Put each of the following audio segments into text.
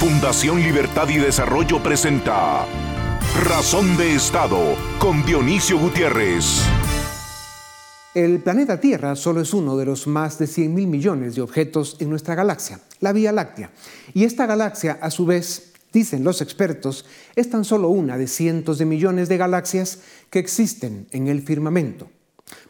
Fundación Libertad y Desarrollo presenta Razón de Estado con Dionisio Gutiérrez. El planeta Tierra solo es uno de los más de 100 mil millones de objetos en nuestra galaxia, la Vía Láctea. Y esta galaxia, a su vez, dicen los expertos, es tan solo una de cientos de millones de galaxias que existen en el firmamento.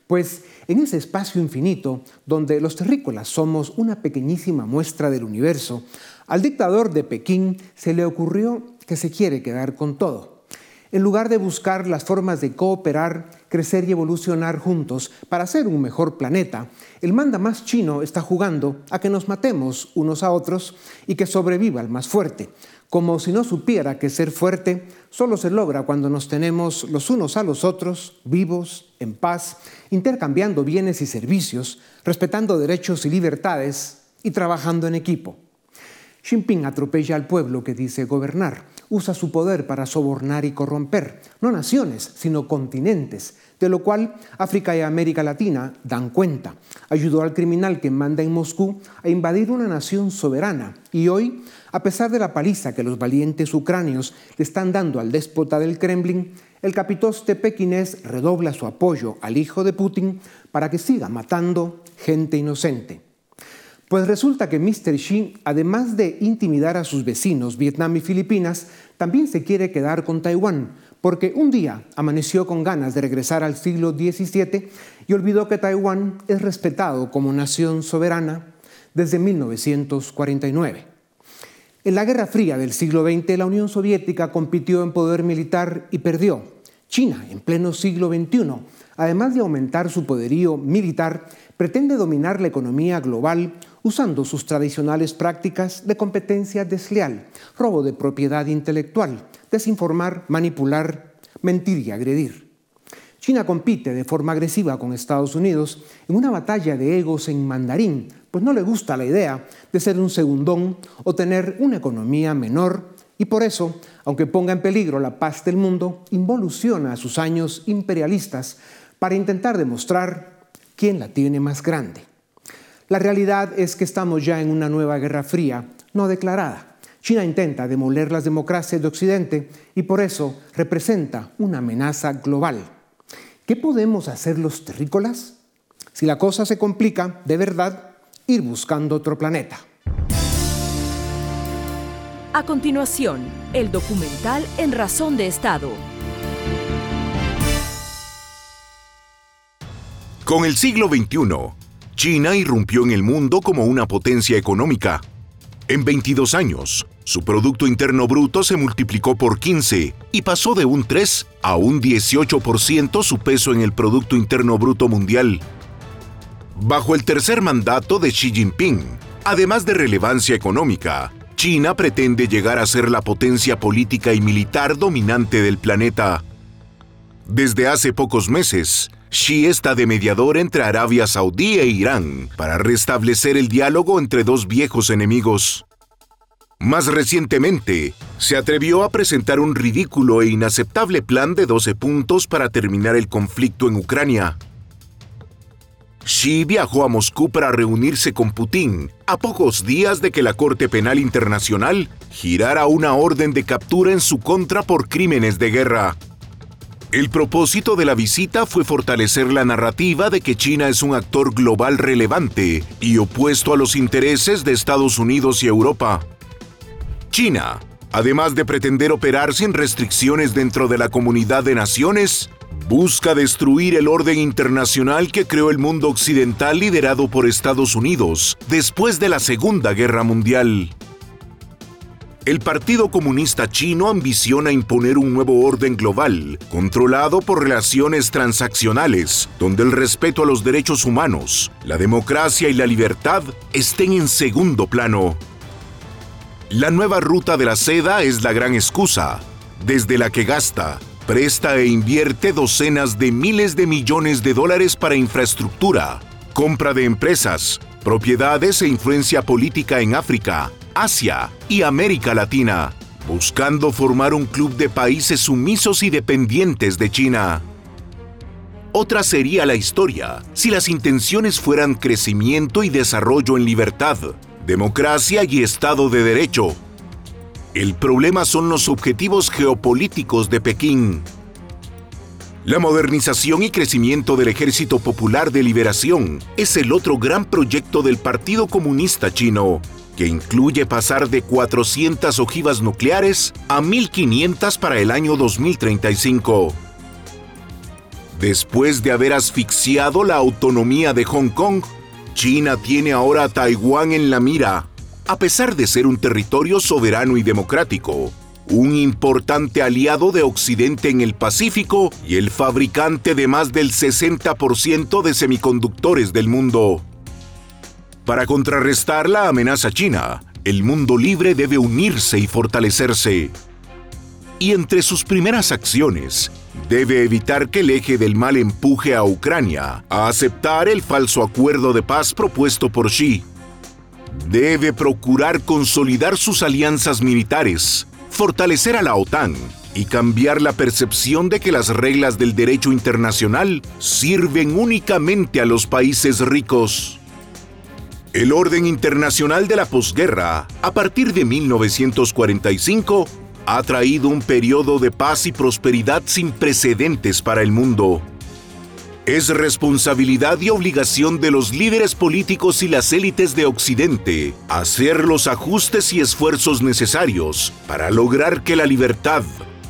Pues en ese espacio infinito, donde los terrícolas somos una pequeñísima muestra del universo, al dictador de Pekín se le ocurrió que se quiere quedar con todo. En lugar de buscar las formas de cooperar, crecer y evolucionar juntos para ser un mejor planeta, el manda más chino está jugando a que nos matemos unos a otros y que sobreviva el más fuerte, como si no supiera que ser fuerte solo se logra cuando nos tenemos los unos a los otros, vivos, en paz, intercambiando bienes y servicios, respetando derechos y libertades y trabajando en equipo. Jinping atropella al pueblo que dice gobernar, usa su poder para sobornar y corromper, no naciones, sino continentes, de lo cual África y América Latina dan cuenta. Ayudó al criminal que manda en Moscú a invadir una nación soberana y hoy, a pesar de la paliza que los valientes ucranios le están dando al déspota del Kremlin, el capitoste pequinés redobla su apoyo al hijo de Putin para que siga matando gente inocente. Pues resulta que Mr. Xi, además de intimidar a sus vecinos Vietnam y Filipinas, también se quiere quedar con Taiwán, porque un día amaneció con ganas de regresar al siglo XVII y olvidó que Taiwán es respetado como nación soberana desde 1949. En la Guerra Fría del siglo XX, la Unión Soviética compitió en poder militar y perdió. China, en pleno siglo XXI, además de aumentar su poderío militar, pretende dominar la economía global usando sus tradicionales prácticas de competencia desleal, robo de propiedad intelectual, desinformar, manipular, mentir y agredir. China compite de forma agresiva con Estados Unidos en una batalla de egos en mandarín, pues no le gusta la idea de ser un segundón o tener una economía menor y por eso, aunque ponga en peligro la paz del mundo, involuciona a sus años imperialistas para intentar demostrar quién la tiene más grande. La realidad es que estamos ya en una nueva guerra fría, no declarada. China intenta demoler las democracias de Occidente y por eso representa una amenaza global. ¿Qué podemos hacer los terrícolas? Si la cosa se complica, de verdad, ir buscando otro planeta. A continuación, el documental En Razón de Estado. Con el siglo XXI, China irrumpió en el mundo como una potencia económica. En 22 años, su Producto Interno Bruto se multiplicó por 15 y pasó de un 3 a un 18% su peso en el Producto Interno Bruto Mundial. Bajo el tercer mandato de Xi Jinping, además de relevancia económica, China pretende llegar a ser la potencia política y militar dominante del planeta. Desde hace pocos meses, Xi está de mediador entre Arabia Saudí e Irán para restablecer el diálogo entre dos viejos enemigos. Más recientemente, se atrevió a presentar un ridículo e inaceptable plan de 12 puntos para terminar el conflicto en Ucrania. Xi viajó a Moscú para reunirse con Putin a pocos días de que la Corte Penal Internacional girara una orden de captura en su contra por crímenes de guerra. El propósito de la visita fue fortalecer la narrativa de que China es un actor global relevante y opuesto a los intereses de Estados Unidos y Europa. China, además de pretender operar sin restricciones dentro de la comunidad de naciones, busca destruir el orden internacional que creó el mundo occidental liderado por Estados Unidos después de la Segunda Guerra Mundial. El Partido Comunista Chino ambiciona imponer un nuevo orden global, controlado por relaciones transaccionales, donde el respeto a los derechos humanos, la democracia y la libertad estén en segundo plano. La nueva ruta de la seda es la gran excusa, desde la que gasta, presta e invierte docenas de miles de millones de dólares para infraestructura, compra de empresas, propiedades e influencia política en África, Asia y América Latina, buscando formar un club de países sumisos y dependientes de China. Otra sería la historia si las intenciones fueran crecimiento y desarrollo en libertad, democracia y Estado de Derecho. El problema son los objetivos geopolíticos de Pekín. La modernización y crecimiento del Ejército Popular de Liberación es el otro gran proyecto del Partido Comunista Chino, que incluye pasar de 400 ojivas nucleares a 1500 para el año 2035. Después de haber asfixiado la autonomía de Hong Kong, China tiene ahora a Taiwán en la mira, a pesar de ser un territorio soberano y democrático, un importante aliado de Occidente en el Pacífico y el fabricante de más del 60% de semiconductores del mundo. Para contrarrestar la amenaza china, el mundo libre debe unirse y fortalecerse. Y entre sus primeras acciones, debe evitar que el eje del mal empuje a Ucrania a aceptar el falso acuerdo de paz propuesto por Xi. Debe procurar consolidar sus alianzas militares, fortalecer a la OTAN y cambiar la percepción de que las reglas del derecho internacional sirven únicamente a los países ricos. El orden internacional de la posguerra, a partir de 1945, ha traído un periodo de paz y prosperidad sin precedentes para el mundo. Es responsabilidad y obligación de los líderes políticos y las élites de Occidente hacer los ajustes y esfuerzos necesarios para lograr que la libertad,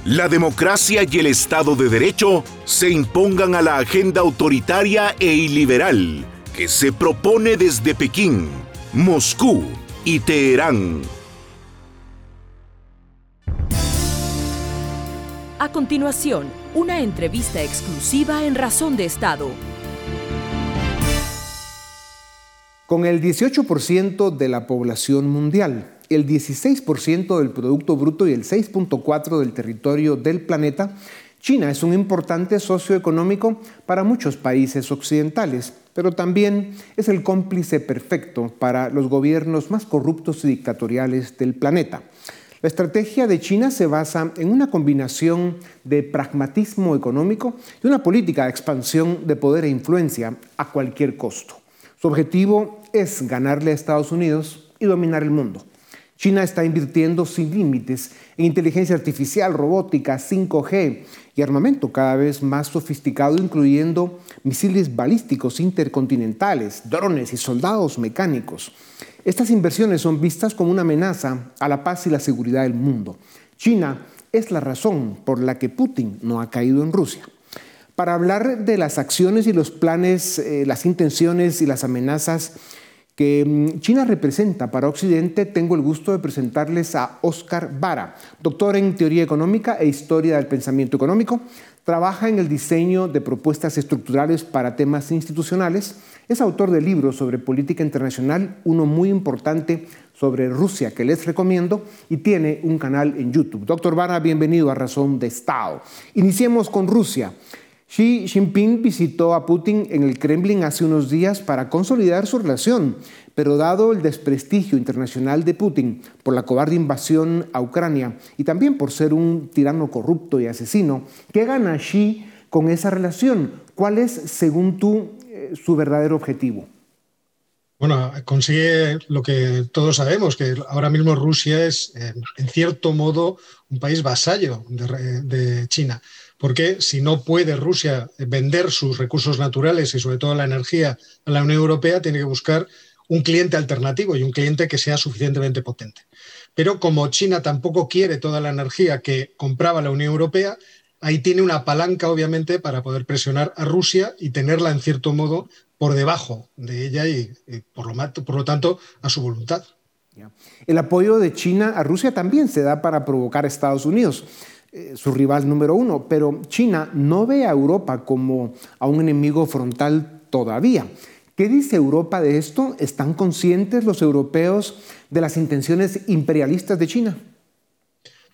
la democracia y el Estado de Derecho se impongan a la agenda autoritaria e iliberal que se propone desde Pekín, Moscú y Teherán. A continuación, una entrevista exclusiva en Razón de Estado. Con el 18% de la población mundial, el 16% del Producto Bruto y el 6.4% del territorio del planeta, China es un importante socio económico para muchos países occidentales, pero también es el cómplice perfecto para los gobiernos más corruptos y dictatoriales del planeta. La estrategia de China se basa en una combinación de pragmatismo económico y una política de expansión de poder e influencia a cualquier costo. Su objetivo es ganarle a Estados Unidos y dominar el mundo. China está invirtiendo sin límites en inteligencia artificial, robótica, 5G armamento cada vez más sofisticado, incluyendo misiles balísticos intercontinentales, drones y soldados mecánicos. Estas inversiones son vistas como una amenaza a la paz y la seguridad del mundo. China es la razón por la que Putin no ha caído en Rusia. Para hablar de las acciones y los planes, eh, las intenciones y las amenazas que mm, China representa para Occidente, tengo el gusto de presentarles a Oscar Vara, doctor en teoría económica e historia del pensamiento económico. Trabaja en el diseño de propuestas estructurales para temas institucionales. Es autor de libros sobre política internacional, uno muy importante sobre Rusia que les recomiendo y tiene un canal en YouTube. Doctor Vara, bienvenido a Razón de Estado. Iniciemos con Rusia. Xi Jinping visitó a Putin en el Kremlin hace unos días para consolidar su relación, pero dado el desprestigio internacional de Putin por la cobarde invasión a Ucrania y también por ser un tirano corrupto y asesino, ¿qué gana Xi con esa relación? ¿Cuál es, según tú, eh, su verdadero objetivo? Bueno, consigue lo que todos sabemos, que ahora mismo Rusia es, en cierto modo, un país vasallo de China porque si no puede Rusia vender sus recursos naturales y sobre todo la energía a la Unión Europea, tiene que buscar un cliente alternativo y un cliente que sea suficientemente potente. Pero como China tampoco quiere toda la energía que compraba la Unión Europea, ahí tiene una palanca, obviamente, para poder presionar a Rusia y tenerla, en cierto modo, por debajo de ella y, por, lo, por lo tanto, a su voluntad. El apoyo de China a Rusia también se da para provocar a Estados Unidos. Eh, su rival número uno, pero China no ve a Europa como a un enemigo frontal todavía. ¿Qué dice Europa de esto? ¿Están conscientes los europeos de las intenciones imperialistas de China?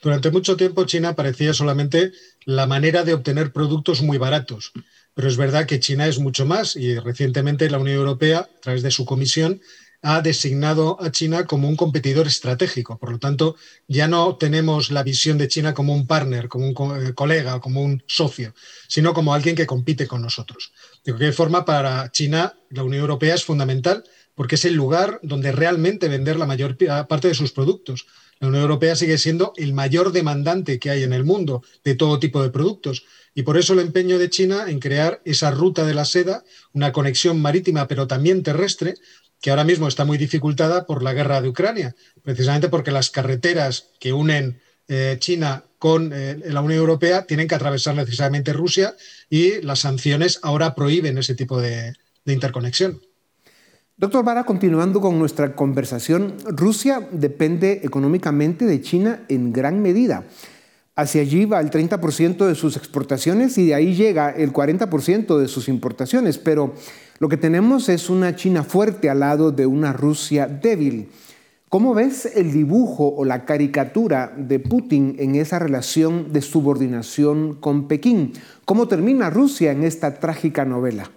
Durante mucho tiempo China parecía solamente la manera de obtener productos muy baratos, pero es verdad que China es mucho más y recientemente la Unión Europea, a través de su comisión, ha designado a China como un competidor estratégico. Por lo tanto, ya no tenemos la visión de China como un partner, como un eh, colega, como un socio, sino como alguien que compite con nosotros. De cualquier forma, para China, la Unión Europea es fundamental porque es el lugar donde realmente vender la mayor parte de sus productos. La Unión Europea sigue siendo el mayor demandante que hay en el mundo de todo tipo de productos. Y por eso el empeño de China en crear esa ruta de la seda, una conexión marítima pero también terrestre, que ahora mismo está muy dificultada por la guerra de Ucrania, precisamente porque las carreteras que unen eh, China con eh, la Unión Europea tienen que atravesar necesariamente Rusia y las sanciones ahora prohíben ese tipo de, de interconexión. Doctor Vara, continuando con nuestra conversación, Rusia depende económicamente de China en gran medida. Hacia allí va el 30% de sus exportaciones y de ahí llega el 40% de sus importaciones. Pero lo que tenemos es una China fuerte al lado de una Rusia débil. ¿Cómo ves el dibujo o la caricatura de Putin en esa relación de subordinación con Pekín? ¿Cómo termina Rusia en esta trágica novela?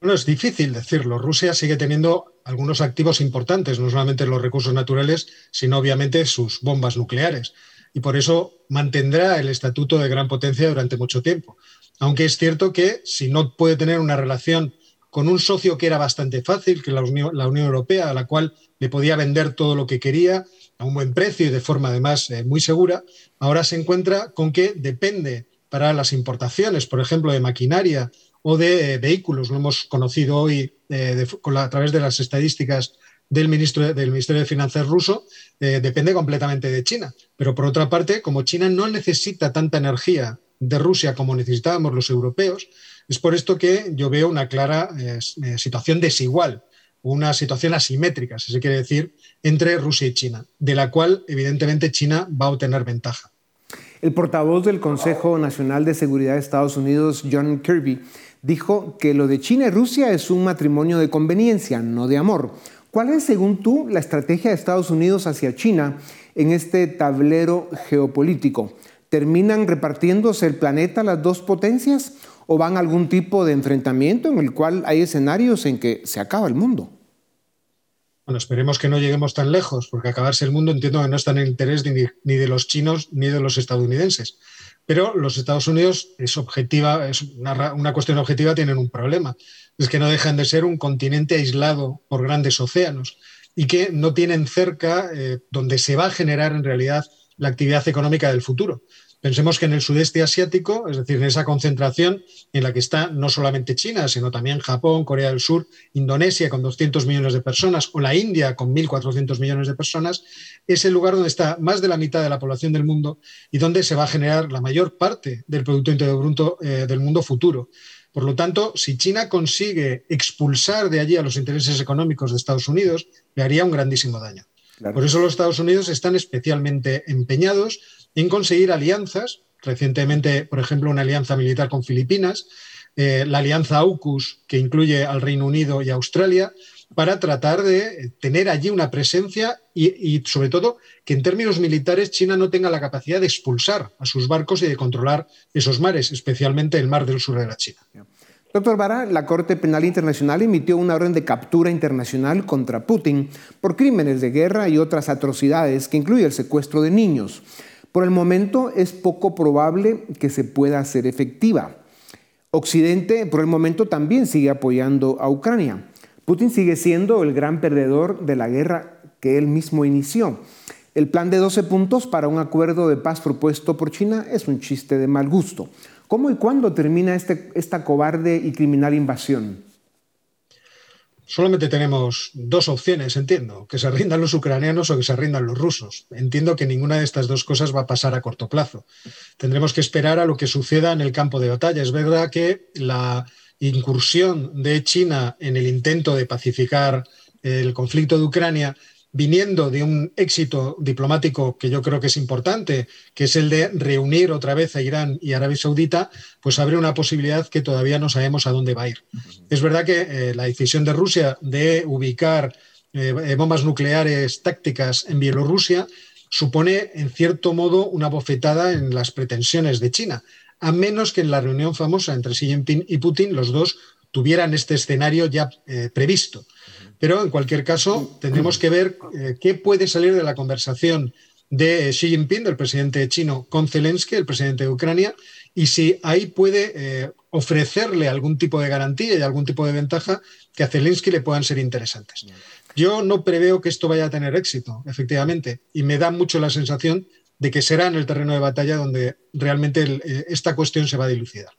Bueno, es difícil decirlo. Rusia sigue teniendo algunos activos importantes, no solamente los recursos naturales, sino obviamente sus bombas nucleares y por eso mantendrá el estatuto de gran potencia durante mucho tiempo. Aunque es cierto que si no puede tener una relación con un socio que era bastante fácil, que la Unión, la Unión Europea, a la cual le podía vender todo lo que quería a un buen precio y de forma además eh, muy segura, ahora se encuentra con que depende para las importaciones, por ejemplo, de maquinaria o de eh, vehículos, lo hemos conocido hoy eh, a través de las estadísticas del, ministro, del Ministerio de Finanzas ruso eh, depende completamente de China. Pero por otra parte, como China no necesita tanta energía de Rusia como necesitábamos los europeos, es por esto que yo veo una clara eh, eh, situación desigual, una situación asimétrica, si se quiere decir, entre Rusia y China, de la cual evidentemente China va a obtener ventaja. El portavoz del Consejo Nacional de Seguridad de Estados Unidos, John Kirby, dijo que lo de China y Rusia es un matrimonio de conveniencia, no de amor. ¿Cuál es, según tú, la estrategia de Estados Unidos hacia China en este tablero geopolítico? ¿Terminan repartiéndose el planeta las dos potencias o van a algún tipo de enfrentamiento en el cual hay escenarios en que se acaba el mundo? Bueno, esperemos que no lleguemos tan lejos, porque acabarse el mundo entiendo que no está en el interés ni, de los chinos ni de los estadounidenses. Pero los Estados Unidos es objetiva, es una, cuestión objetiva, tienen un problema es que no dejan de ser un continente aislado por grandes océanos y que no tienen cerca eh, donde se va a generar en realidad la actividad económica del futuro. Pensemos que en el sudeste asiático, es decir, en esa concentración en la que está no solamente China, sino también Japón, Corea del Sur, Indonesia con 200 millones de personas o la India con 1.400 millones de personas, es el lugar donde está más de la mitad de la población del mundo y donde se va a generar la mayor parte del Producto Interior Bruto eh, del mundo futuro. Por lo tanto, si China consigue expulsar de allí a los intereses económicos de Estados Unidos, le haría un grandísimo daño. Por eso los Estados Unidos están especialmente empeñados en conseguir alianzas. Recientemente, por ejemplo, una alianza militar con Filipinas, eh, la alianza AUKUS, que incluye al Reino Unido y Australia, para tratar de tener allí una presencia y, sobre todo, que en términos militares China no tenga la capacidad de expulsar a sus barcos y de controlar esos mares, especialmente el mar del sur de la China. Doctor Vara, la Corte Penal Internacional emitió una orden de captura internacional contra Putin por crímenes de guerra y otras atrocidades que incluye el secuestro de niños. Por el momento es poco probable que se pueda hacer efectiva. Occidente por el momento también sigue apoyando a Ucrania. Putin sigue siendo el gran perdedor de la guerra que él mismo inició. El plan de 12 puntos para un acuerdo de paz propuesto por China es un chiste de mal gusto. ¿Cómo y cuándo termina este, esta cobarde y criminal invasión? Solamente tenemos dos opciones, entiendo, que se rindan los ucranianos o que se rindan los rusos. Entiendo que ninguna de estas dos cosas va a pasar a corto plazo. Tendremos que esperar a lo que suceda en el campo de batalla. Es verdad que la, incursión de China en el intento de pacificar el conflicto de Ucrania viniendo de un éxito diplomático que yo creo que es importante, que es el de reunir otra vez a Irán y Arabia Saudita, pues abre una posibilidad que todavía no sabemos a dónde va a ir. Es verdad que eh, la decisión de Rusia de ubicar eh, bombas nucleares tácticas en Bielorrusia supone, en cierto modo, una bofetada en las pretensiones de China a menos que en la reunión famosa entre Xi Jinping y Putin los dos tuvieran este escenario ya eh, previsto. Pero en cualquier caso, tendremos que ver eh, qué puede salir de la conversación de Xi Jinping, del presidente chino, con Zelensky, el presidente de Ucrania, y si ahí puede eh, ofrecerle algún tipo de garantía y algún tipo de ventaja que a Zelensky le puedan ser interesantes. Yo no preveo que esto vaya a tener éxito, efectivamente, y me da mucho la sensación de que será en el terreno de batalla donde realmente eh, esta cuestión se va a dilucidar.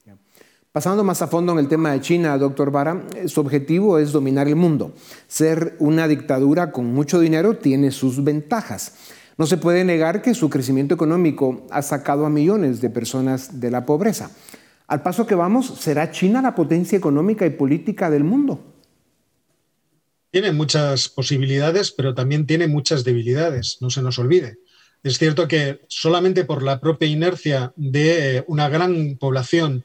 Pasando más a fondo en el tema de China, doctor Vara, su objetivo es dominar el mundo. Ser una dictadura con mucho dinero tiene sus ventajas. No se puede negar que su crecimiento económico ha sacado a millones de personas de la pobreza. Al paso que vamos, ¿será China la potencia económica y política del mundo? Tiene muchas posibilidades, pero también tiene muchas debilidades, no se nos olvide. Es cierto que solamente por la propia inercia de una gran población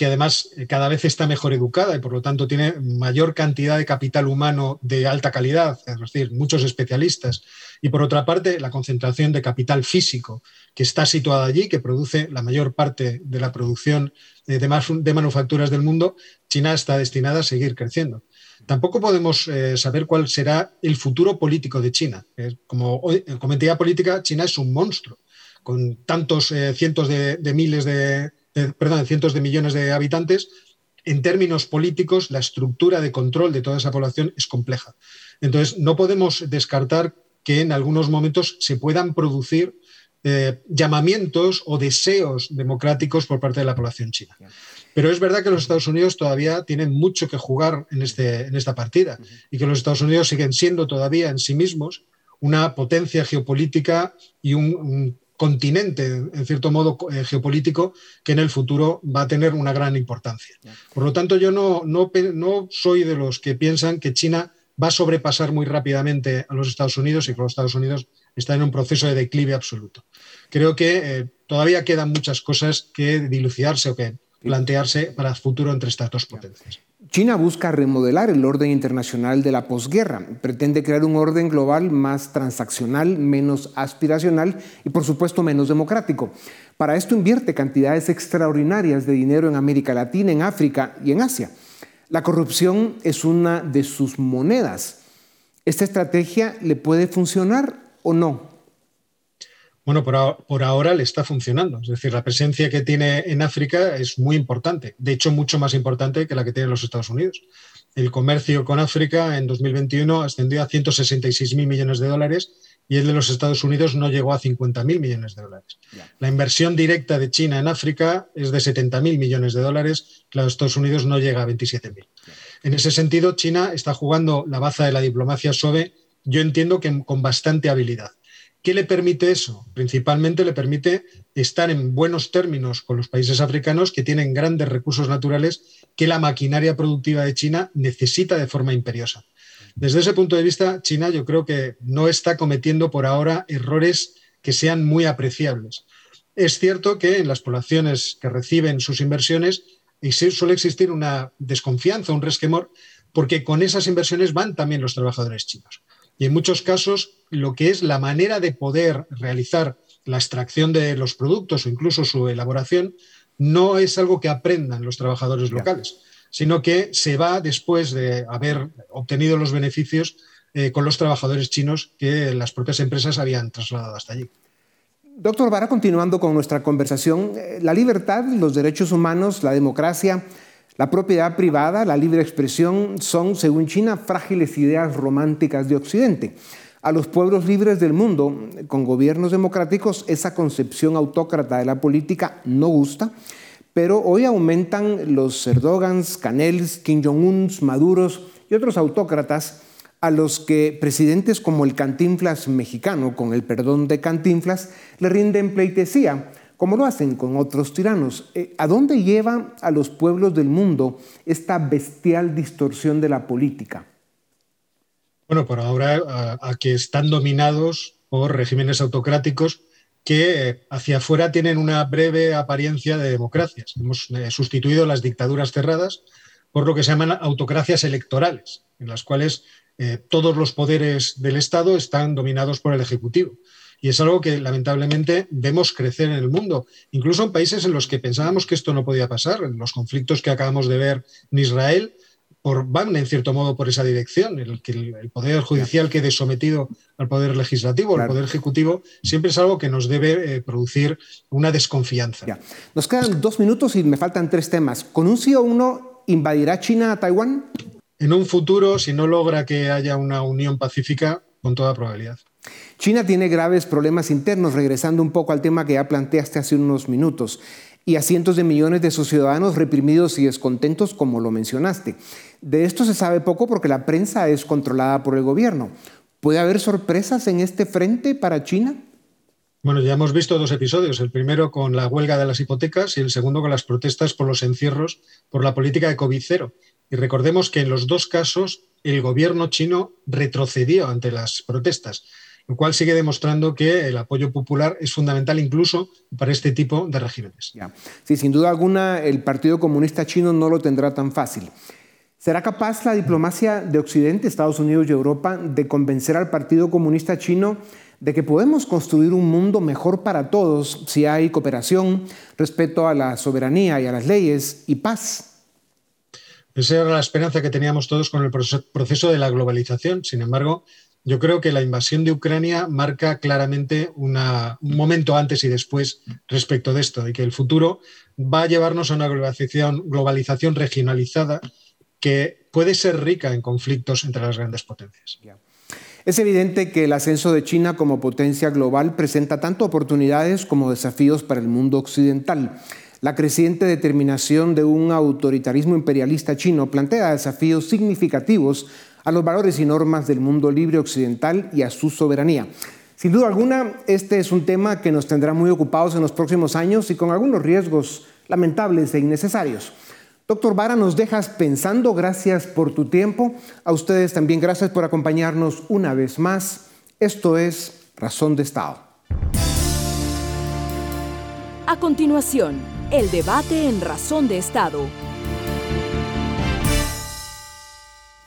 que además eh, cada vez está mejor educada y por lo tanto tiene mayor cantidad de capital humano de alta calidad, es decir, muchos especialistas. Y por otra parte, la concentración de capital físico que está situada allí, que produce la mayor parte de la producción de, de manufacturas del mundo, China está destinada a seguir creciendo. Tampoco podemos eh, saber cuál será el futuro político de China. como como entidad política, China es un monstruo, con tantos eh, cientos de miles de, perdón, cientos de millones de habitantes, en términos políticos, la estructura de control de toda esa población es compleja. Entonces, no podemos descartar que en algunos momentos se puedan producir eh, llamamientos o deseos democráticos por parte de la población china. Pero es verdad que los Estados Unidos todavía tienen mucho que jugar en, este, en esta partida y que los Estados Unidos siguen siendo todavía en sí mismos una potencia geopolítica y un continente, en cierto modo, eh, geopolítico, que en el futuro va a tener una gran importancia. Por lo tanto, yo no, no, no soy de los que piensan que China va a sobrepasar muy rápidamente a los Estados Unidos y que los Estados Unidos están en un proceso de declive absoluto. Creo que eh, todavía quedan muchas cosas que dilucidarse o que plantearse para el futuro entre estas dos potencias. China busca remodelar el orden internacional de la posguerra. Pretende crear un orden global más transaccional, menos aspiracional y por supuesto menos democrático. Para esto invierte cantidades extraordinarias de dinero en América Latina, en África y en Asia. La corrupción es una de sus monedas. ¿Esta estrategia le puede funcionar o no? Bueno, por, ahora le está funcionando. Es decir, la presencia que tiene en África es muy importante. De hecho, mucho más importante que la que tienen los Estados Unidos. El comercio con África en 2021 ascendió a 166 mil millones de dólares y el de los Estados Unidos no llegó a 50 mil millones de dólares. La inversión directa de China en África es de 70 mil millones de dólares, la de Estados Unidos no llega a 27 mil. En ese sentido, China está jugando la baza de la diplomacia SOBE, yo entiendo que con bastante habilidad. ¿Qué le permite eso? Principalmente le permite estar en buenos términos con los países africanos que tienen grandes recursos naturales que la maquinaria productiva de China necesita de forma imperiosa. Desde ese punto de vista, China yo creo que no está cometiendo por ahora errores que sean muy apreciables. Es cierto que en las poblaciones que reciben sus inversiones suele existir una desconfianza, un resquemor, porque con esas inversiones van también los trabajadores chinos. Y en muchos casos, lo que es la manera de poder realizar la extracción de los productos o incluso su elaboración, no es algo que aprendan los trabajadores locales, sino que se va después de haber obtenido los beneficios eh, con los trabajadores chinos que las propias empresas habían trasladado hasta allí. Doctor Vara, continuando con nuestra conversación, eh, la libertad, los derechos humanos, la democracia, la propiedad privada, la libre expresión son, según China, frágiles ideas románticas de Occidente. A los pueblos libres del mundo, con gobiernos democráticos, esa concepción autócrata de la política no gusta, pero hoy aumentan los Erdogans, Canels, Kim Jong-uns, Maduros y otros autócratas a los que presidentes como el Cantinflas mexicano, con el perdón de Cantinflas, le rinden pleitesía como lo hacen con otros tiranos. Eh, ¿A dónde lleva a los pueblos del mundo esta bestial distorsión de la política? Bueno, por ahora a, que están dominados por regímenes autocráticos que eh, hacia afuera tienen una breve apariencia de democracias. Hemos eh, sustituido las dictaduras cerradas por lo que se llaman autocracias electorales, en las cuales todos los poderes del Estado están dominados por el Ejecutivo. Y es algo que lamentablemente vemos crecer en el mundo, incluso en países en los que pensábamos que esto no podía pasar. En los conflictos que acabamos de ver en Israel, por, van en cierto modo por esa dirección, el que el, Poder Judicial quede sometido al Poder Legislativo, al Poder Ejecutivo, siempre es algo que nos debe eh, producir una desconfianza. Nos quedan dos minutos y me faltan tres temas. ¿Con un sí o uno invadirá China a Taiwán? En un futuro, si no logra que haya una unión pacífica, con toda probabilidad. China tiene graves problemas internos, regresando un poco al tema que ya planteaste hace unos minutos y a cientos de millones de sus ciudadanos reprimidos y descontentos, como lo mencionaste. De esto se sabe poco porque la prensa es controlada por el gobierno. ¿Puede haber sorpresas en este frente para China? Bueno, ya hemos visto dos episodios, el primero con la huelga de las hipotecas y el segundo con las protestas por los encierros por la política de COVID-0. Y recordemos que en los dos casos el gobierno chino retrocedió ante las protestas lo cual sigue demostrando que el apoyo popular es fundamental incluso para este tipo de regímenes. Sí, sin duda alguna el Partido Comunista Chino no lo tendrá tan fácil. ¿Será capaz la diplomacia de Occidente, Estados Unidos y Europa de convencer al Partido Comunista Chino de que podemos construir un mundo mejor para todos si hay cooperación, respeto a la soberanía y a las leyes y paz? Esa era la esperanza que teníamos todos con el proceso de la globalización. Sin embargo, yo creo que la invasión de Ucrania marca claramente un momento antes y después respecto de esto y que el futuro va a llevarnos a una globalización, globalización regionalizada que puede ser rica en conflictos entre las grandes potencias. Es evidente que el ascenso de China como potencia global presenta tanto oportunidades como desafíos para el mundo occidental. La creciente determinación de un autoritarismo imperialista chino plantea desafíos significativos a los valores y normas del mundo libre occidental y a su soberanía. Sin duda alguna, este es un tema que nos tendrá muy ocupados en los próximos años y con algunos riesgos lamentables e innecesarios. Doctor Vara, nos dejas pensando, gracias por tu tiempo. A ustedes también gracias por acompañarnos una vez más. Esto es Razón de Estado. A continuación, el debate en Razón de Estado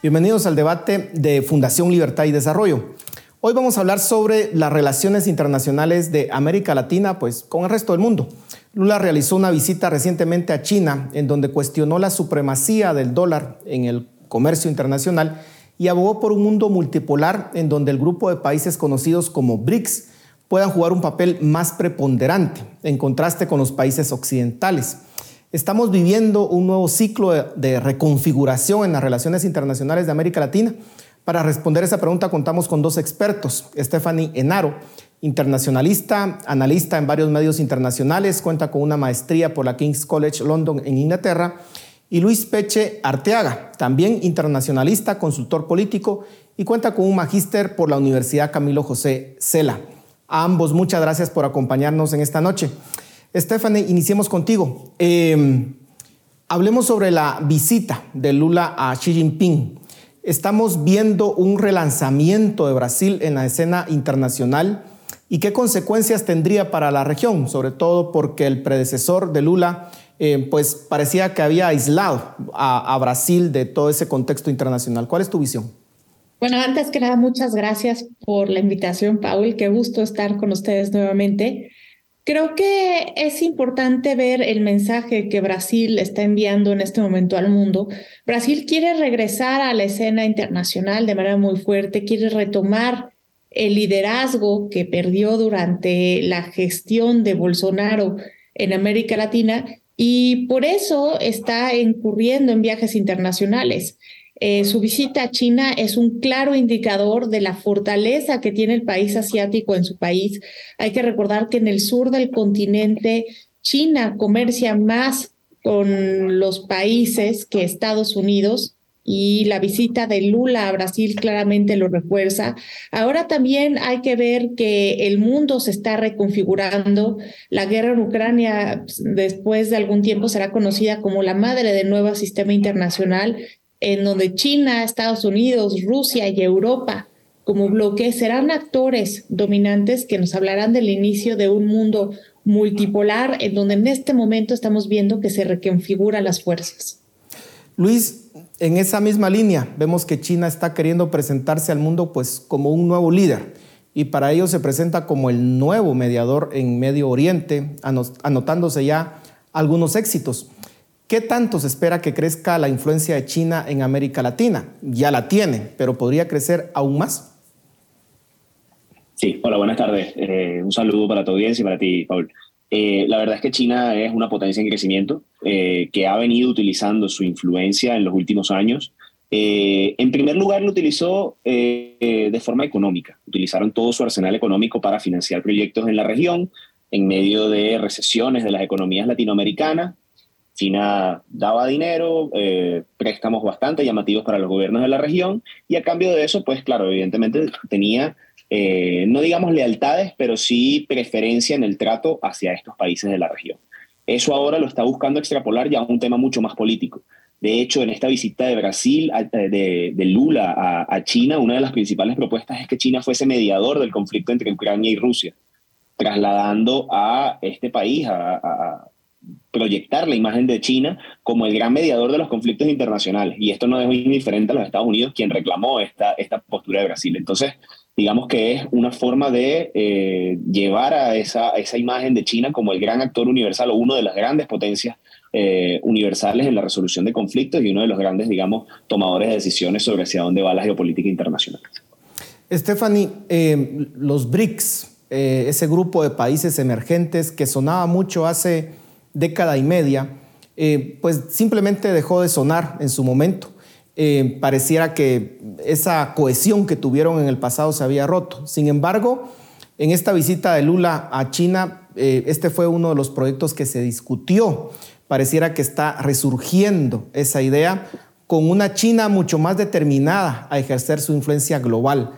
Bienvenidos al debate de Fundación Libertad y Desarrollo. Hoy vamos a hablar sobre las relaciones internacionales de América Latina pues, con el resto del mundo. Lula realizó una visita recientemente a China en donde cuestionó la supremacía del dólar en el comercio internacional y abogó por un mundo multipolar en donde el grupo de países conocidos como BRICS puedan jugar un papel más preponderante en contraste con los países occidentales. Estamos viviendo un nuevo ciclo de, reconfiguración en las relaciones internacionales de América Latina. Para responder esa pregunta contamos con dos expertos. Stephanie Enaro, internacionalista, analista en varios medios internacionales, cuenta con una maestría por la King's College London en Inglaterra. Y Luis Peche Arteaga, también internacionalista, consultor político y cuenta con un magíster por la Universidad Camilo José Cela. A ambos muchas gracias por acompañarnos en esta noche. Stephanie, iniciemos contigo. Em, hablemos sobre la visita de Lula a Xi Jinping. Estamos viendo un relanzamiento de Brasil en la escena internacional y qué consecuencias tendría para la región, sobre todo porque el predecesor de Lula eh, pues parecía que había aislado a, a Brasil de todo ese contexto internacional. ¿Cuál es tu visión? Bueno, antes que nada, muchas gracias por la invitación, Paul. Qué gusto estar con ustedes nuevamente. Creo que es importante ver el mensaje que Brasil está enviando en este momento al mundo. Brasil quiere regresar a la escena internacional de manera muy fuerte, quiere retomar el liderazgo que perdió durante la gestión de Bolsonaro en América Latina y por eso está incurriendo en viajes internacionales. Eh, su visita a China es un claro indicador de la fortaleza que tiene el país asiático en su país. Hay que recordar que en el sur del continente China comercia más con los países que Estados Unidos y la visita de Lula a Brasil claramente lo refuerza. Ahora también hay que ver que el mundo se está reconfigurando. La guerra en Ucrania pues, después de algún tiempo será conocida como la madre del nuevo sistema internacional en donde China, Estados Unidos, Rusia y Europa como bloque serán actores dominantes que nos hablarán del inicio de un mundo multipolar en donde en este momento estamos viendo que se reconfiguran las fuerzas. Luis, en esa misma línea vemos que China está queriendo presentarse al mundo pues como un nuevo líder y para ello se presenta como el nuevo mediador en Medio Oriente, anotándose ya algunos éxitos. ¿Qué tanto se espera que crezca la influencia de China en América Latina? Ya la tiene, pero ¿podría crecer aún más? Sí, hola, buenas tardes. Eh, un saludo para tu audiencia y para ti, Paul. Eh, la verdad es que China es una potencia en crecimiento eh, que ha venido utilizando su influencia en los últimos años. en primer lugar, lo utilizó de forma económica. Utilizaron todo su arsenal económico para financiar proyectos en la región en medio de recesiones de las economías latinoamericanas China daba dinero, eh, préstamos bastante llamativos para los gobiernos de la región y a cambio de eso, pues claro, evidentemente tenía, eh, no digamos lealtades, pero sí preferencia en el trato hacia estos países de la región. Eso ahora lo está buscando extrapolar ya a un tema mucho más político. De hecho, en esta visita de Brasil, de, Lula a, China, una de las principales propuestas es que China fuese mediador del conflicto entre Ucrania y Rusia, trasladando a este país, a proyectar la imagen de China como el gran mediador de los conflictos internacionales. Y esto no es indiferente a los Estados Unidos, quien reclamó esta postura de Brasil. Entonces, digamos que es una forma de eh, llevar a esa, esa imagen de China como el gran actor universal o uno de las grandes potencias eh, universales en la resolución de conflictos y uno de los grandes, digamos, tomadores de decisiones sobre hacia dónde va la geopolítica internacional. Stephanie, eh, los BRICS, ese grupo de países emergentes que sonaba mucho hace década y media, pues simplemente dejó de sonar en su momento. Eh, pareciera que esa cohesión que tuvieron en el pasado se había roto. Sin embargo, en esta visita de Lula a China, eh, este fue uno de los proyectos que se discutió. Pareciera que está resurgiendo esa idea con una China mucho más determinada a ejercer su influencia global.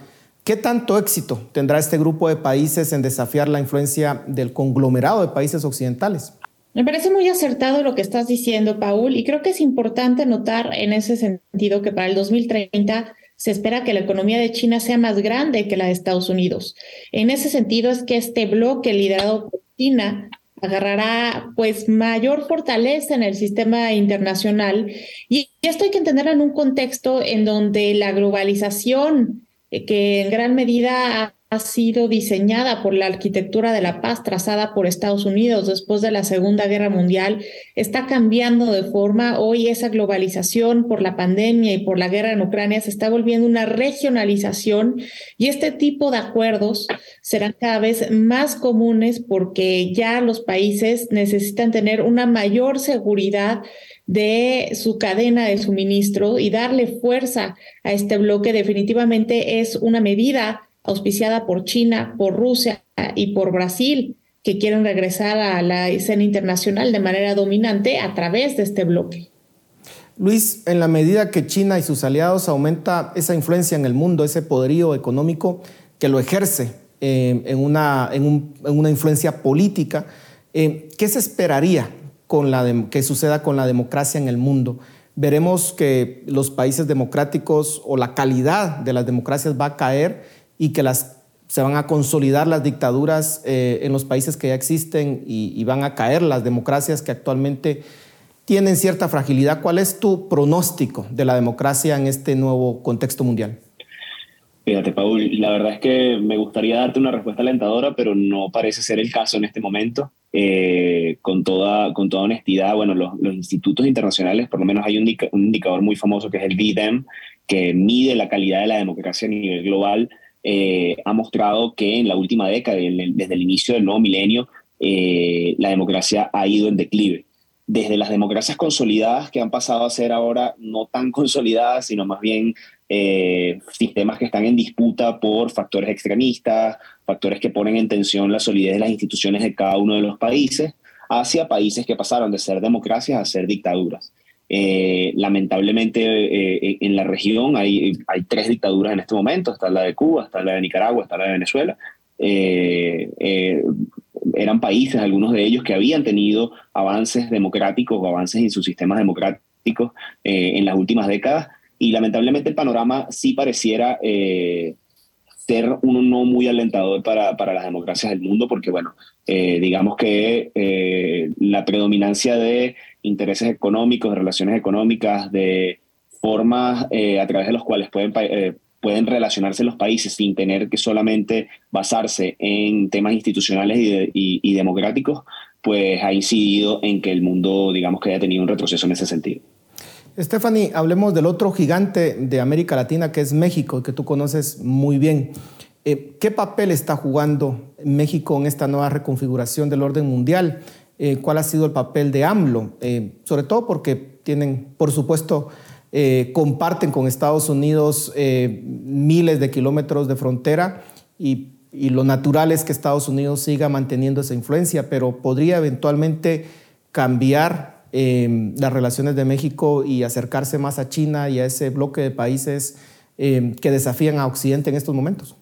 ¿Qué tanto éxito tendrá este grupo de países en desafiar la influencia del conglomerado de países occidentales? Me parece muy acertado lo que estás diciendo, Paul, y creo que es importante notar en ese sentido que para el 2030 se espera que la economía de China sea más grande que la de Estados Unidos. En ese sentido es que este bloque liderado por China agarrará pues mayor fortaleza en el sistema internacional y esto hay que entender en un contexto en donde la globalización eh, que en gran medida ha sido diseñada por la arquitectura de la paz trazada por Estados Unidos después de la Segunda Guerra Mundial, está cambiando de forma. Hoy esa globalización por la pandemia y por la guerra en Ucrania se está volviendo una regionalización y este tipo de acuerdos serán cada vez más comunes porque ya los países necesitan tener una mayor seguridad de su cadena de suministro y darle fuerza a este bloque definitivamente es una medida auspiciada por China, por Rusia y por Brasil, que quieren regresar a la escena internacional de manera dominante a través de este bloque. Luis, en la medida que China y sus aliados aumenta esa influencia en el mundo, ese poderío económico que lo ejerce eh, en, una, en, una, influencia política, eh, ¿qué se esperaría con la que suceda con la democracia en el mundo? Veremos que los países democráticos o la calidad de las democracias va a caer y que las, se van a consolidar las dictaduras eh, en los países que ya existen y, van a caer las democracias que actualmente tienen cierta fragilidad. ¿Cuál es tu pronóstico de la democracia en este nuevo contexto mundial? Fíjate, Paul, la verdad es que me gustaría darte una respuesta alentadora, pero no parece ser el caso en este momento. Eh, con, toda, con toda honestidad, bueno, los, los, institutos internacionales, por lo menos hay un, un indicador muy famoso que es el DDEM, que mide la calidad de la democracia a nivel global eh, ha mostrado que en la última década, desde el inicio del nuevo milenio, eh, la democracia ha ido en declive. Desde las democracias consolidadas que han pasado a ser ahora no tan consolidadas, sino más bien eh, sistemas que están en disputa por factores extremistas, factores que ponen en tensión la solidez de las instituciones de cada uno de los países, hacia países que pasaron de ser democracias a ser dictaduras. Eh, lamentablemente eh, en la región hay, hay tres dictaduras en este momento, está la de Cuba, está la de Nicaragua, está la de Venezuela. Eh, eran países, algunos de ellos, que habían tenido avances democráticos o avances en sus sistemas democráticos en las últimas décadas y lamentablemente el panorama sí pareciera ser uno no muy alentador para, para, las democracias del mundo, porque bueno, digamos que la predominancia de intereses económicos, de relaciones económicas, de formas eh, a través de los cuales pueden, eh, pueden relacionarse los países sin tener que solamente basarse en temas institucionales y, democráticos, pues ha incidido en que el mundo, digamos que haya tenido un retroceso en ese sentido. Stephanie, hablemos del otro gigante de América Latina que es México, que tú conoces muy bien. Eh, ¿Qué papel está jugando México en esta nueva reconfiguración del orden mundial? Eh, ¿Cuál ha sido el papel de AMLO? Eh, sobre todo porque tienen, por supuesto, comparten con Estados Unidos miles de kilómetros de frontera y, y lo natural es que Estados Unidos siga manteniendo esa influencia, pero podría eventualmente cambiar las relaciones de México y acercarse más a China y a ese bloque de países que desafían a Occidente en estos momentos.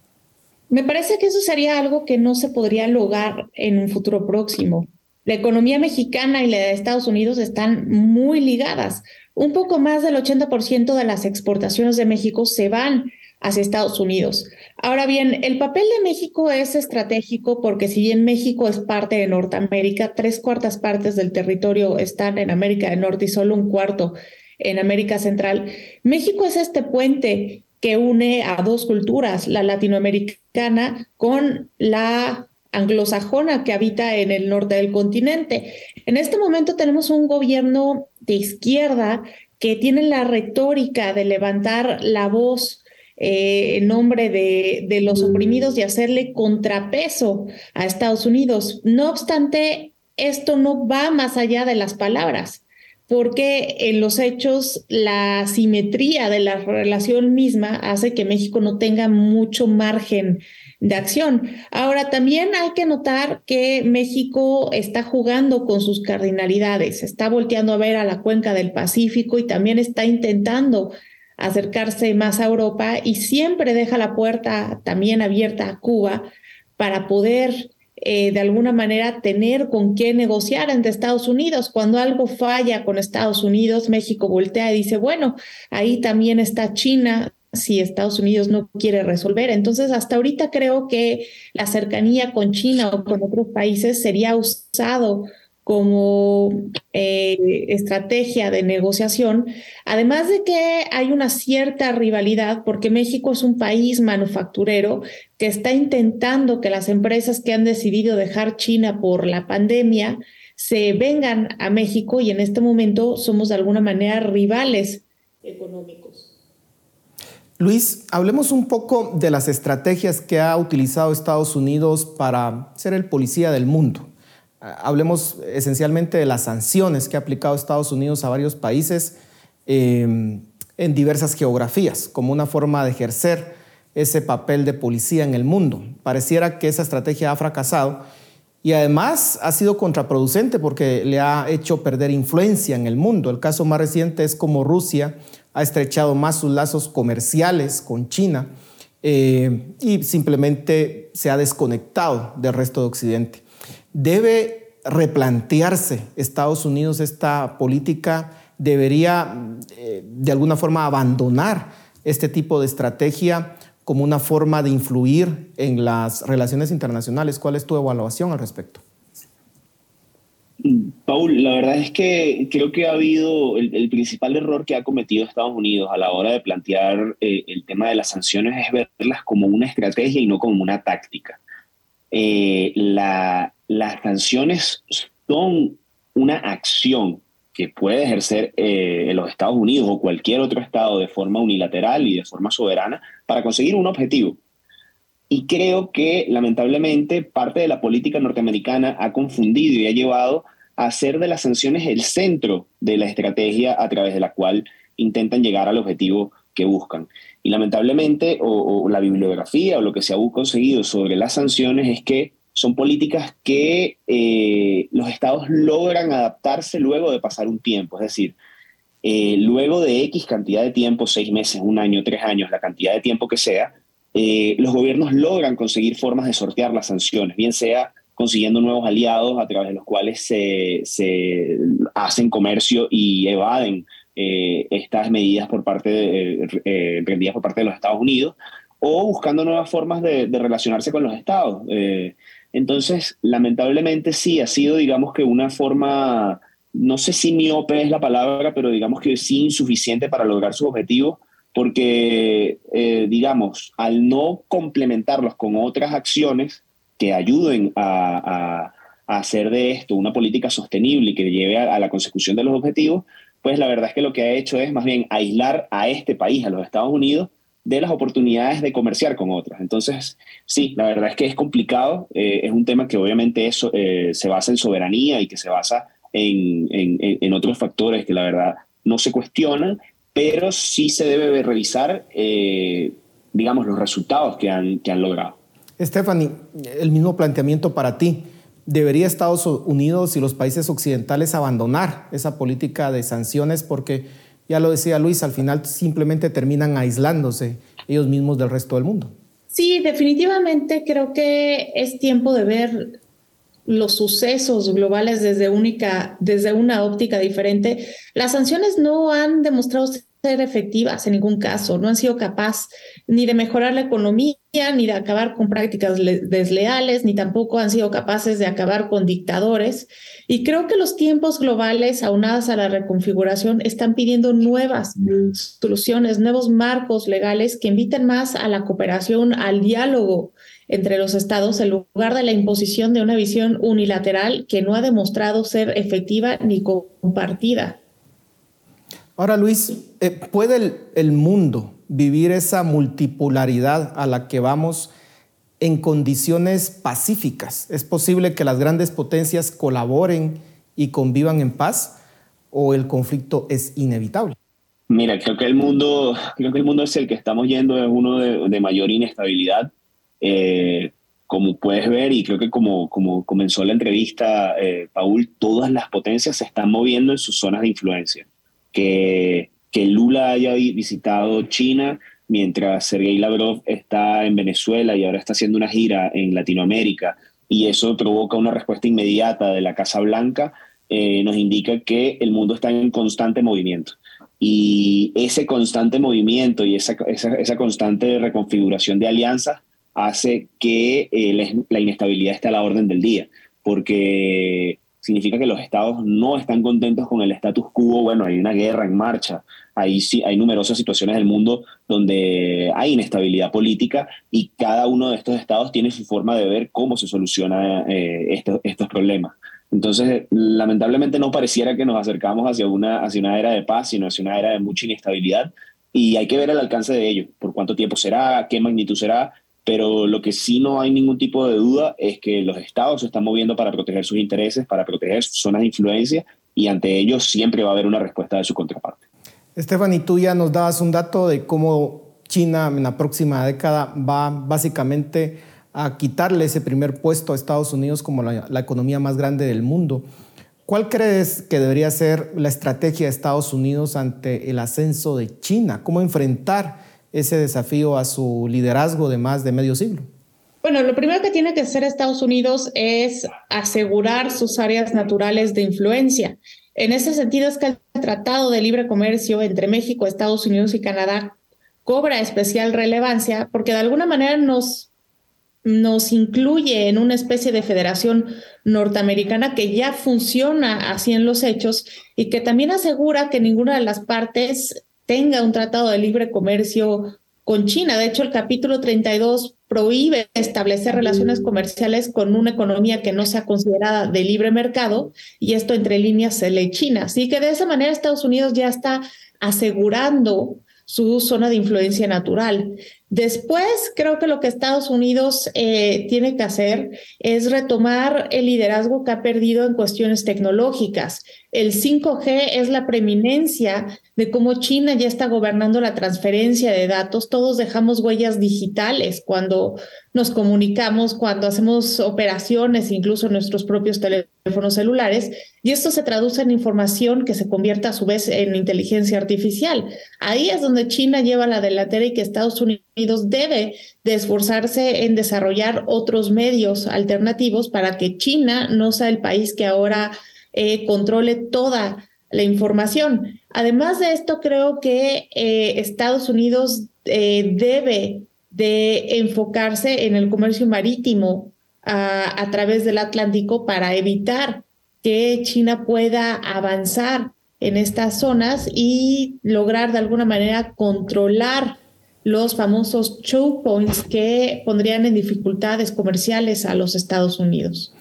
Me parece que eso sería algo que no se podría lograr en un futuro próximo. La economía mexicana y la de Estados Unidos están muy ligadas. Un poco más del 80% de las exportaciones de México se van hacia Estados Unidos. Ahora bien, el papel de México es estratégico porque si bien México es parte de Norteamérica, tres cuartas partes del territorio están en América del Norte y solo un cuarto en América Central, México es este puente que une a dos culturas, la latinoamericana con la anglosajona que habita en el norte del continente. En este momento tenemos un gobierno de izquierda que tiene la retórica de levantar la voz eh, en nombre de, de los oprimidos y hacerle contrapeso a Estados Unidos. No obstante, esto no va más allá de las palabras porque en los hechos la simetría de la relación misma hace que México no tenga mucho margen de acción. Ahora, también hay que notar que México está jugando con sus cardinalidades, está volteando a ver a la cuenca del Pacífico y también está intentando acercarse más a Europa y siempre deja la puerta también abierta a Cuba para poder eh, de alguna manera tener con qué negociar entre Estados Unidos. Cuando algo falla con Estados Unidos, México voltea y dice, bueno, ahí también está China si Estados Unidos no quiere resolver. Entonces, hasta ahorita creo que la cercanía con China o con otros países sería usado como eh, estrategia de negociación, además de que hay una cierta rivalidad porque México es un país manufacturero que está intentando que las empresas que han decidido dejar China por la pandemia se vengan a México y en este momento somos de alguna manera rivales económicos. Luis, hablemos un poco de las estrategias que ha utilizado Estados Unidos para ser el policía del mundo. Hablemos esencialmente de las sanciones que ha aplicado Estados Unidos a varios países em, en diversas geografías, como una forma de ejercer ese papel de policía en el mundo. Pareciera que esa estrategia ha fracasado y además ha sido contraproducente porque le ha hecho perder influencia en el mundo. El caso más reciente es como Rusia ha estrechado más sus lazos comerciales con China eh, y simplemente se ha desconectado del resto de Occidente. ¿Debe replantearse Estados Unidos esta política? ¿Debería eh, de alguna forma abandonar este tipo de estrategia como una forma de influir en las relaciones internacionales? ¿Cuál es tu evaluación al respecto? Paul, la verdad es que creo que ha habido el, principal error que ha cometido Estados Unidos a la hora de plantear eh, el tema de las sanciones es verlas como una estrategia y no como una táctica. Eh, la, las sanciones son una acción que puede ejercer eh, los Estados Unidos o cualquier otro Estado de forma unilateral y de forma soberana para conseguir un objetivo. Y creo que lamentablemente parte de la política norteamericana ha confundido y ha llevado hacer de las sanciones el centro de la estrategia a través de la cual intentan llegar al objetivo que buscan. Y lamentablemente, o la bibliografía o lo que se ha conseguido sobre las sanciones es que son políticas que eh, los estados logran adaptarse luego de pasar un tiempo, es decir, eh, luego de X cantidad de tiempo, seis meses, un año, tres años, la cantidad de tiempo que sea, eh, los gobiernos logran conseguir formas de sortear las sanciones, bien sea consiguiendo nuevos aliados a través de los cuales se, se hacen comercio y evaden estas medidas por parte de, emprendidas por parte de los Estados Unidos, o buscando nuevas formas de, de relacionarse con los estados. Entonces, lamentablemente sí, ha sido, digamos que una forma, no sé si miope es la palabra, pero digamos que sí insuficiente para lograr sus objetivos, porque, eh, digamos, al no complementarlos con otras acciones que ayuden a, hacer de esto una política sostenible y que lleve a, la consecución de los objetivos, pues la verdad es que lo que ha hecho es más bien aislar a este país, a los Estados Unidos, de las oportunidades de comerciar con otros. Entonces, sí, la verdad es que es complicado, eh, es un tema que obviamente eso, eh, se basa en soberanía y que se basa en, en, otros factores que la verdad no se cuestionan, pero sí se debe revisar, eh, digamos, los resultados que han, que han logrado. Stephanie, el mismo planteamiento para ti. ¿Debería Estados Unidos y los países occidentales abandonar esa política de sanciones? Porque, ya lo decía Luis, al final simplemente terminan aislándose ellos mismos del resto del mundo. Sí, definitivamente creo que es tiempo de ver los sucesos globales desde, única, desde una óptica diferente. Las sanciones no han demostrado ser efectivas en ningún caso, no han sido capaces ni de mejorar la economía, ni de acabar con prácticas desleales, ni tampoco han sido capaces de acabar con dictadores. Y creo que los tiempos globales, aunadas a la reconfiguración, están pidiendo nuevas soluciones, nuevos marcos legales que inviten más a la cooperación, al diálogo entre los estados, en lugar de la imposición de una visión unilateral que no ha demostrado ser efectiva ni compartida. Ahora, Luis, eh, ¿puede el, mundo vivir esa multipolaridad a la que vamos en condiciones pacíficas? ¿Es posible que las grandes potencias colaboren y convivan en paz o el conflicto es inevitable? Mira, creo que el mundo, creo que el mundo es el que estamos yendo es uno de, mayor inestabilidad. Eh, como puedes ver, y creo que como, como comenzó la entrevista, eh, Paul, todas las potencias se están moviendo en sus zonas de influencia que, que Lula haya visitado China mientras Sergei Lavrov está en Venezuela y ahora está haciendo una gira en Latinoamérica y eso provoca una respuesta inmediata de la Casa Blanca, eh, nos indica que el mundo está en constante movimiento. Y ese constante movimiento y esa, esa, constante reconfiguración de alianzas hace que eh, la inestabilidad esté a la orden del día, porque significa que los estados no están contentos con el status quo. Bueno, hay una guerra en marcha, hay, hay numerosas situaciones del mundo donde hay inestabilidad política y cada uno de estos estados tiene su forma de ver cómo se soluciona eh, estos, estos problemas. Entonces, lamentablemente no pareciera que nos acercamos hacia una, hacia una era de paz, sino hacia una era de mucha inestabilidad y hay que ver el alcance de ello, por cuánto tiempo será, qué magnitud será pero lo que sí no hay ningún tipo de duda es que los estados se están moviendo para proteger sus intereses, para proteger sus zonas de influencia y ante ellos siempre va a haber una respuesta de su contraparte. Esteban, y tú ya nos dabas un dato de cómo China en la próxima década va básicamente a quitarle ese primer puesto a Estados Unidos como la economía más grande del mundo. ¿Cuál crees que debería ser la estrategia de Estados Unidos ante el ascenso de China? ¿Cómo enfrentar ese desafío a su liderazgo de más de medio siglo? Bueno, lo primero que tiene que hacer Estados Unidos es asegurar sus áreas naturales de influencia. En ese sentido es que el Tratado de Libre Comercio entre México, Estados Unidos y Canadá cobra especial relevancia porque de alguna manera nos, nos incluye en una especie de federación norteamericana que ya funciona así en los hechos y que también asegura que ninguna de las partes tenga un tratado de libre comercio con China. De hecho, el capítulo 32 prohíbe establecer relaciones comerciales con una economía que no sea considerada de libre mercado y esto entre líneas se le China. Así que de esa manera Estados Unidos ya está asegurando su zona de influencia natural. Después, creo que lo que Estados Unidos eh, tiene que hacer es retomar el liderazgo que ha perdido en cuestiones tecnológicas. El 5G es la preeminencia de cómo China ya está gobernando la transferencia de datos. Todos dejamos huellas digitales cuando nos comunicamos, cuando hacemos operaciones, incluso nuestros propios teléfonos celulares, y esto se traduce en información que se convierte a su vez en inteligencia artificial. Ahí es donde China lleva la delantera y que Estados Unidos debe de esforzarse en desarrollar otros medios alternativos para que China no sea el país que ahora eh, controle toda la información. Además de esto, creo que eh, Estados Unidos eh, debe de enfocarse en el comercio marítimo a, través del Atlántico para evitar que China pueda avanzar en estas zonas y lograr de alguna manera controlar los famosos choke points que pondrían en dificultades comerciales a los Estados Unidos.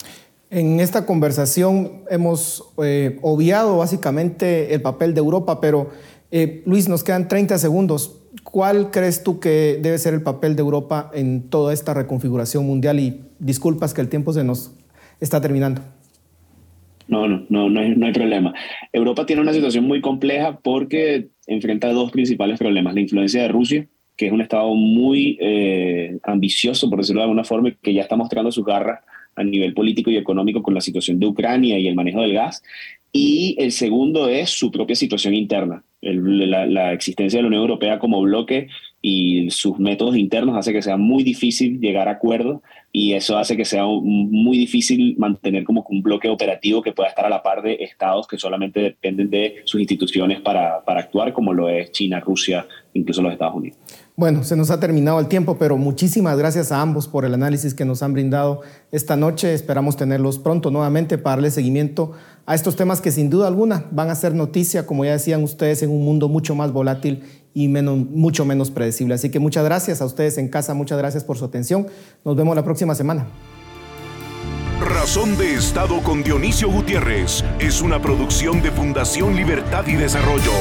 En esta conversación hemos eh, obviado básicamente el papel de Europa, pero eh, Luis, nos quedan 30 segundos. ¿Cuál crees tú que debe ser el papel de Europa en toda esta reconfiguración mundial? Y disculpas que el tiempo se nos está terminando. No, no, no, no hay, no hay problema. Europa tiene una situación muy compleja porque enfrenta dos principales problemas. La influencia de Rusia, que es un Estado muy eh, ambicioso, por decirlo de alguna forma, que ya está mostrando sus garras a nivel político y económico con la situación de Ucrania y el manejo del gas. Y el segundo es su propia situación interna. la, existencia de la Unión Europea como bloque y sus métodos internos hace que sea muy difícil llegar a acuerdos y eso hace que sea muy difícil mantener como un bloque operativo que pueda estar a la par de estados que solamente dependen de sus instituciones para, para actuar, como lo es China, Rusia, incluso los Estados Unidos. Bueno, se nos ha terminado el tiempo, pero muchísimas gracias a ambos por el análisis que nos han brindado esta noche. Esperamos tenerlos pronto nuevamente para darle seguimiento a estos temas que sin duda alguna van a ser noticia, como ya decían ustedes, en un mundo mucho más volátil y menos, mucho menos predecible. Así que muchas gracias a ustedes en casa, muchas gracias por su atención. Nos vemos la próxima semana. Razón de Estado con Dionisio Gutiérrez es una producción de Fundación Libertad y Desarrollo.